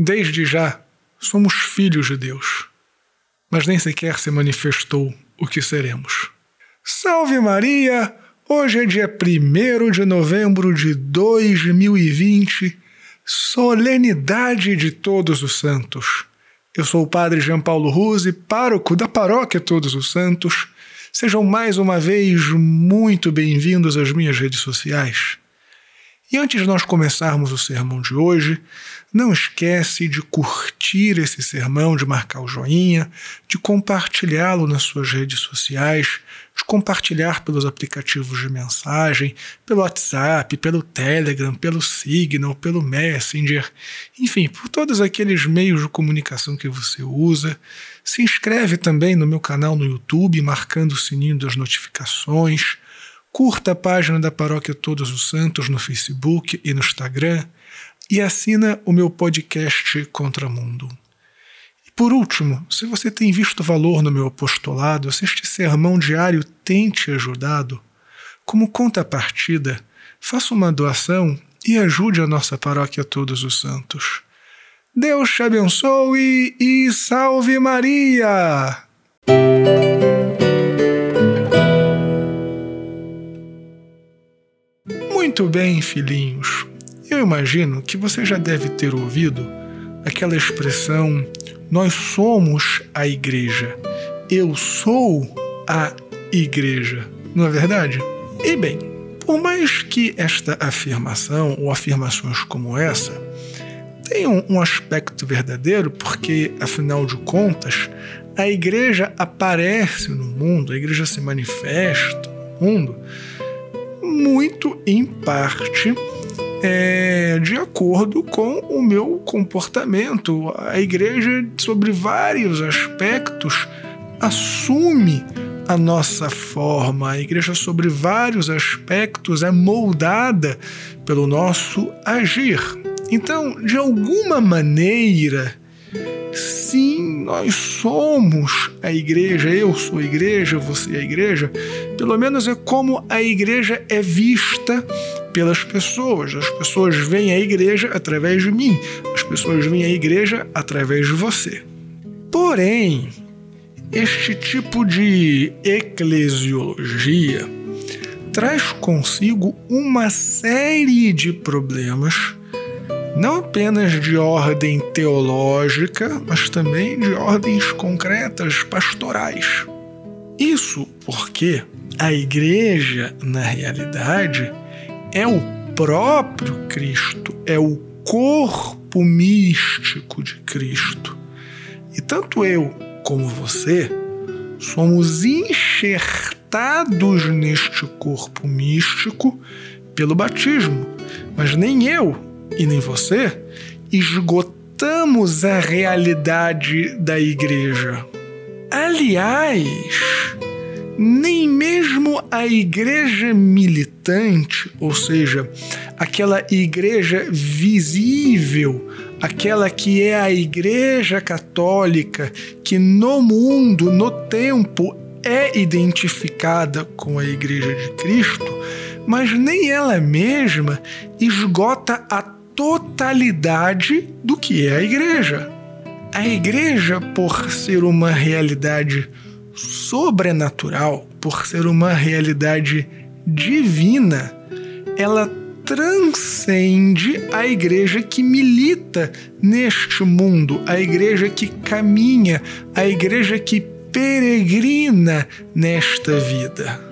Desde já, somos filhos de Deus, mas nem sequer se manifestou o que seremos. Salve Maria! Hoje é dia 1 de novembro de 2020, solenidade de Todos os Santos. Eu sou o Padre Jean Paulo Ruse, pároco da Paróquia Todos os Santos. Sejam mais uma vez muito bem-vindos às minhas redes sociais. E antes de nós começarmos o sermão de hoje, não esquece de curtir esse sermão, de marcar o joinha, de compartilhá-lo nas suas redes sociais, de compartilhar pelos aplicativos de mensagem, pelo WhatsApp, pelo Telegram, pelo Signal, pelo Messenger, enfim, por todos aqueles meios de comunicação que você usa. Se inscreve também no meu canal no YouTube, marcando o sininho das notificações curta a página da Paróquia Todos os Santos no Facebook e no Instagram e assina o meu podcast Contramundo. E por último, se você tem visto valor no meu apostolado, se este sermão diário tem te ajudado, como contrapartida, faça uma doação e ajude a nossa Paróquia Todos os Santos. Deus te abençoe e salve Maria! Muito bem, filhinhos. Eu imagino que você já deve ter ouvido aquela expressão: nós somos a igreja. Eu sou a igreja. Não é verdade? E bem, por mais que esta afirmação ou afirmações como essa tenham um aspecto verdadeiro, porque afinal de contas, a igreja aparece no mundo, a igreja se manifesta no mundo muito em parte é, de acordo com o meu comportamento. A igreja, sobre vários aspectos, assume a nossa forma. A igreja, sobre vários aspectos, é moldada pelo nosso agir. Então, de alguma maneira, sim, nós somos a igreja, eu sou a igreja, você é a igreja, pelo menos é como a igreja é vista pelas pessoas. As pessoas veem a igreja através de mim, as pessoas veem a igreja através de você. Porém, este tipo de eclesiologia traz consigo uma série de problemas não apenas de ordem teológica, mas também de ordens concretas pastorais. Isso porque a igreja, na realidade, é o próprio Cristo, é o corpo místico de Cristo. E tanto eu como você somos enxertados neste corpo místico pelo batismo, mas nem eu e nem você esgotamos a realidade da igreja. Aliás, nem mesmo a igreja militante, ou seja, aquela igreja visível, aquela que é a igreja católica, que no mundo, no tempo, é identificada com a igreja de Cristo, mas nem ela mesma esgota a totalidade do que é a igreja. A igreja, por ser uma realidade sobrenatural, por ser uma realidade divina, ela transcende a igreja que milita neste mundo, a igreja que caminha, a igreja que peregrina nesta vida.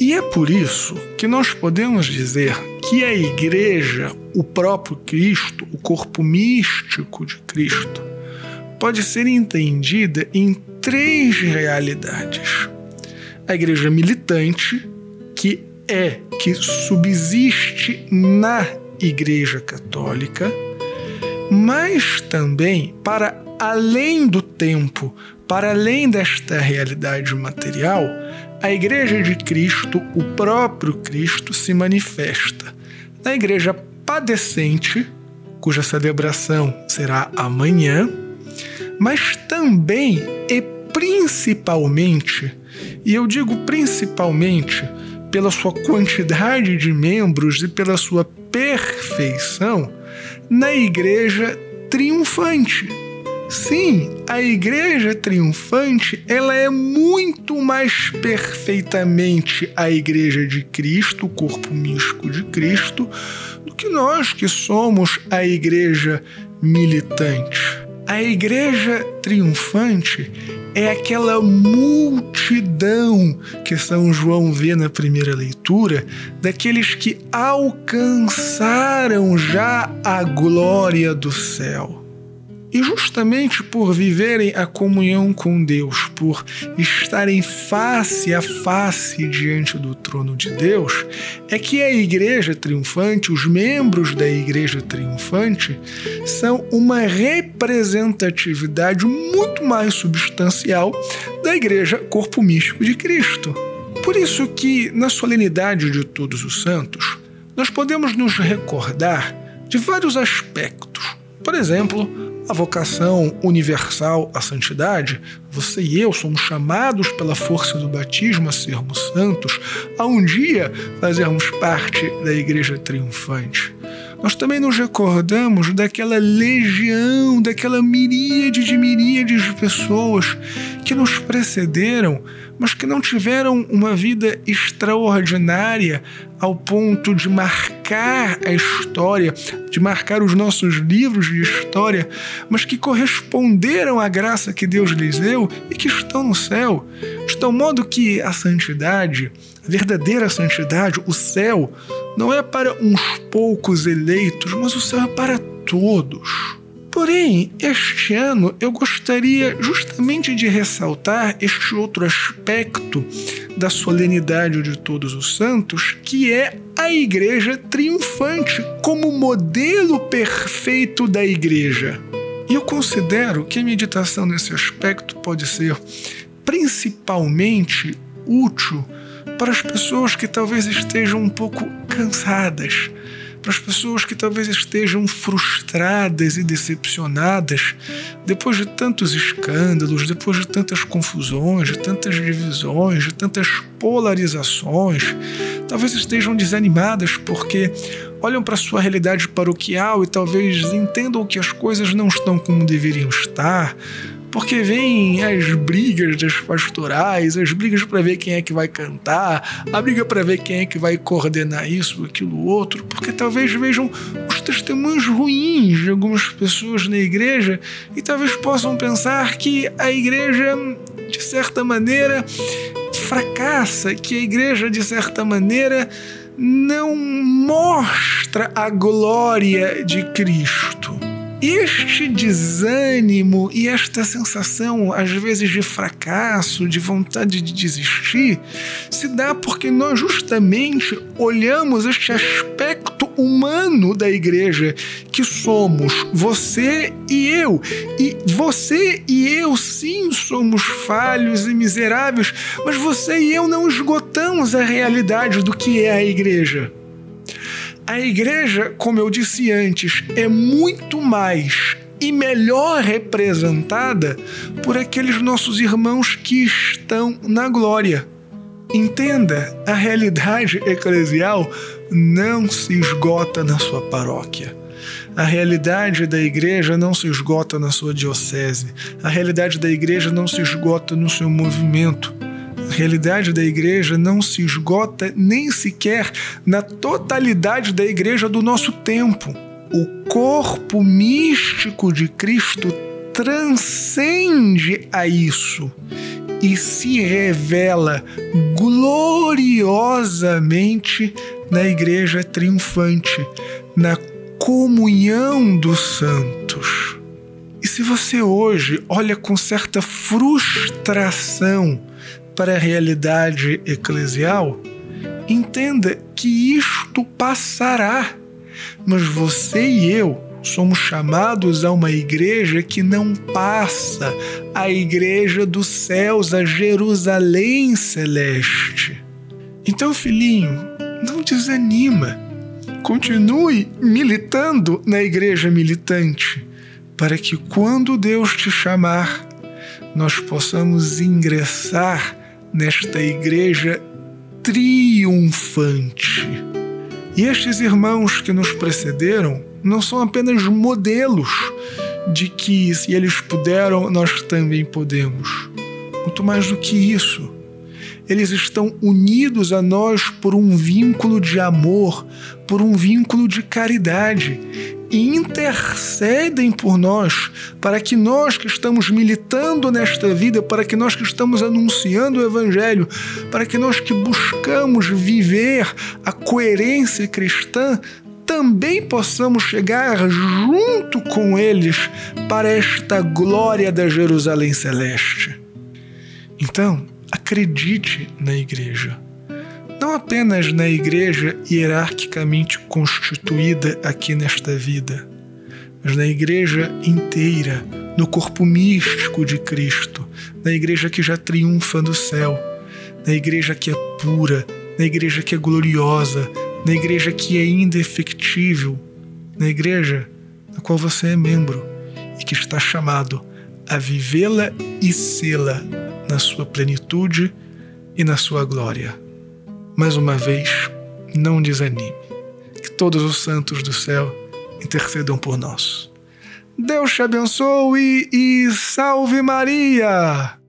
E é por isso que nós podemos dizer que a Igreja, o próprio Cristo, o corpo místico de Cristo, pode ser entendida em três realidades: a Igreja militante, que é, que subsiste na Igreja Católica, mas também para além do tempo, para além desta realidade material, a Igreja de Cristo, o próprio Cristo, se manifesta na Igreja padecente, cuja celebração será amanhã, mas também e principalmente, e eu digo principalmente, pela sua quantidade de membros e pela sua perfeição, na Igreja triunfante. Sim, a igreja triunfante, ela é muito mais perfeitamente a igreja de Cristo, o corpo místico de Cristo, do que nós que somos a igreja militante. A igreja triunfante é aquela multidão que São João vê na primeira leitura, daqueles que alcançaram já a glória do céu. E justamente por viverem a comunhão com Deus, por estarem face a face diante do trono de Deus, é que a igreja triunfante, os membros da igreja triunfante, são uma representatividade muito mais substancial da igreja corpo místico de Cristo. Por isso que, na solenidade de todos os santos, nós podemos nos recordar de vários aspectos. Por exemplo, a vocação universal à santidade, você e eu somos chamados pela força do batismo a sermos santos, a um dia fazermos parte da igreja triunfante. Nós também nos recordamos daquela legião, daquela miríade de miríades de pessoas que nos precederam mas que não tiveram uma vida extraordinária ao ponto de marcar a história, de marcar os nossos livros de história, mas que corresponderam à graça que Deus lhes deu e que estão no céu. De tal modo que a santidade, a verdadeira santidade, o céu, não é para uns poucos eleitos, mas o céu é para todos. Porém, este ano eu gostaria justamente de ressaltar este outro aspecto da solenidade de Todos os Santos, que é a Igreja triunfante como modelo perfeito da Igreja. E eu considero que a meditação nesse aspecto pode ser principalmente útil para as pessoas que talvez estejam um pouco cansadas para as pessoas que talvez estejam frustradas e decepcionadas depois de tantos escândalos, depois de tantas confusões, de tantas divisões, de tantas polarizações, talvez estejam desanimadas porque olham para sua realidade paroquial e talvez entendam que as coisas não estão como deveriam estar, porque vem as brigas das pastorais, as brigas para ver quem é que vai cantar, a briga para ver quem é que vai coordenar isso, aquilo, outro, porque talvez vejam os testemunhos ruins de algumas pessoas na igreja e talvez possam pensar que a igreja, de certa maneira, fracassa, que a igreja, de certa maneira, não mostra a glória de Cristo. Este desânimo e esta sensação, às vezes, de fracasso, de vontade de desistir, se dá porque nós justamente olhamos este aspecto humano da igreja, que somos você e eu. E você e eu, sim, somos falhos e miseráveis, mas você e eu não esgotamos a realidade do que é a igreja. A igreja, como eu disse antes, é muito mais e melhor representada por aqueles nossos irmãos que estão na glória. Entenda, a realidade eclesial não se esgota na sua paróquia. A realidade da igreja não se esgota na sua diocese. A realidade da igreja não se esgota no seu movimento. Realidade da igreja não se esgota nem sequer na totalidade da igreja do nosso tempo. O corpo místico de Cristo transcende a isso e se revela gloriosamente na igreja triunfante, na comunhão dos santos. E se você hoje olha com certa frustração para a realidade eclesial, entenda que isto passará. Mas você e eu somos chamados a uma igreja que não passa, a igreja dos céus, a Jerusalém celeste. Então, filhinho, não desanima. Continue militando na igreja militante, para que quando Deus te chamar, nós possamos ingressar nesta igreja triunfante. E estes irmãos que nos precederam não são apenas modelos de que se eles puderam, nós também podemos. Muito mais do que isso, eles estão unidos a nós por um vínculo de amor, por um vínculo de caridade e intercedem por nós, para que nós que estamos militando nesta vida, para que nós que estamos anunciando o Evangelho, para que nós que buscamos viver a coerência cristã, também possamos chegar junto com eles para esta glória da Jerusalém Celeste. Então, acredite na igreja. Não apenas na igreja hierarquicamente constituída aqui nesta vida, mas na igreja inteira, no corpo místico de Cristo, na igreja que já triunfa no céu, na igreja que é pura, na igreja que é gloriosa, na igreja que é indefectível, na igreja da qual você é membro e que está chamado a vivê-la e sê-la na sua plenitude e na sua glória. Mais uma vez, não desanime. Que todos os santos do céu intercedam por nós. Deus te abençoe e salve Maria!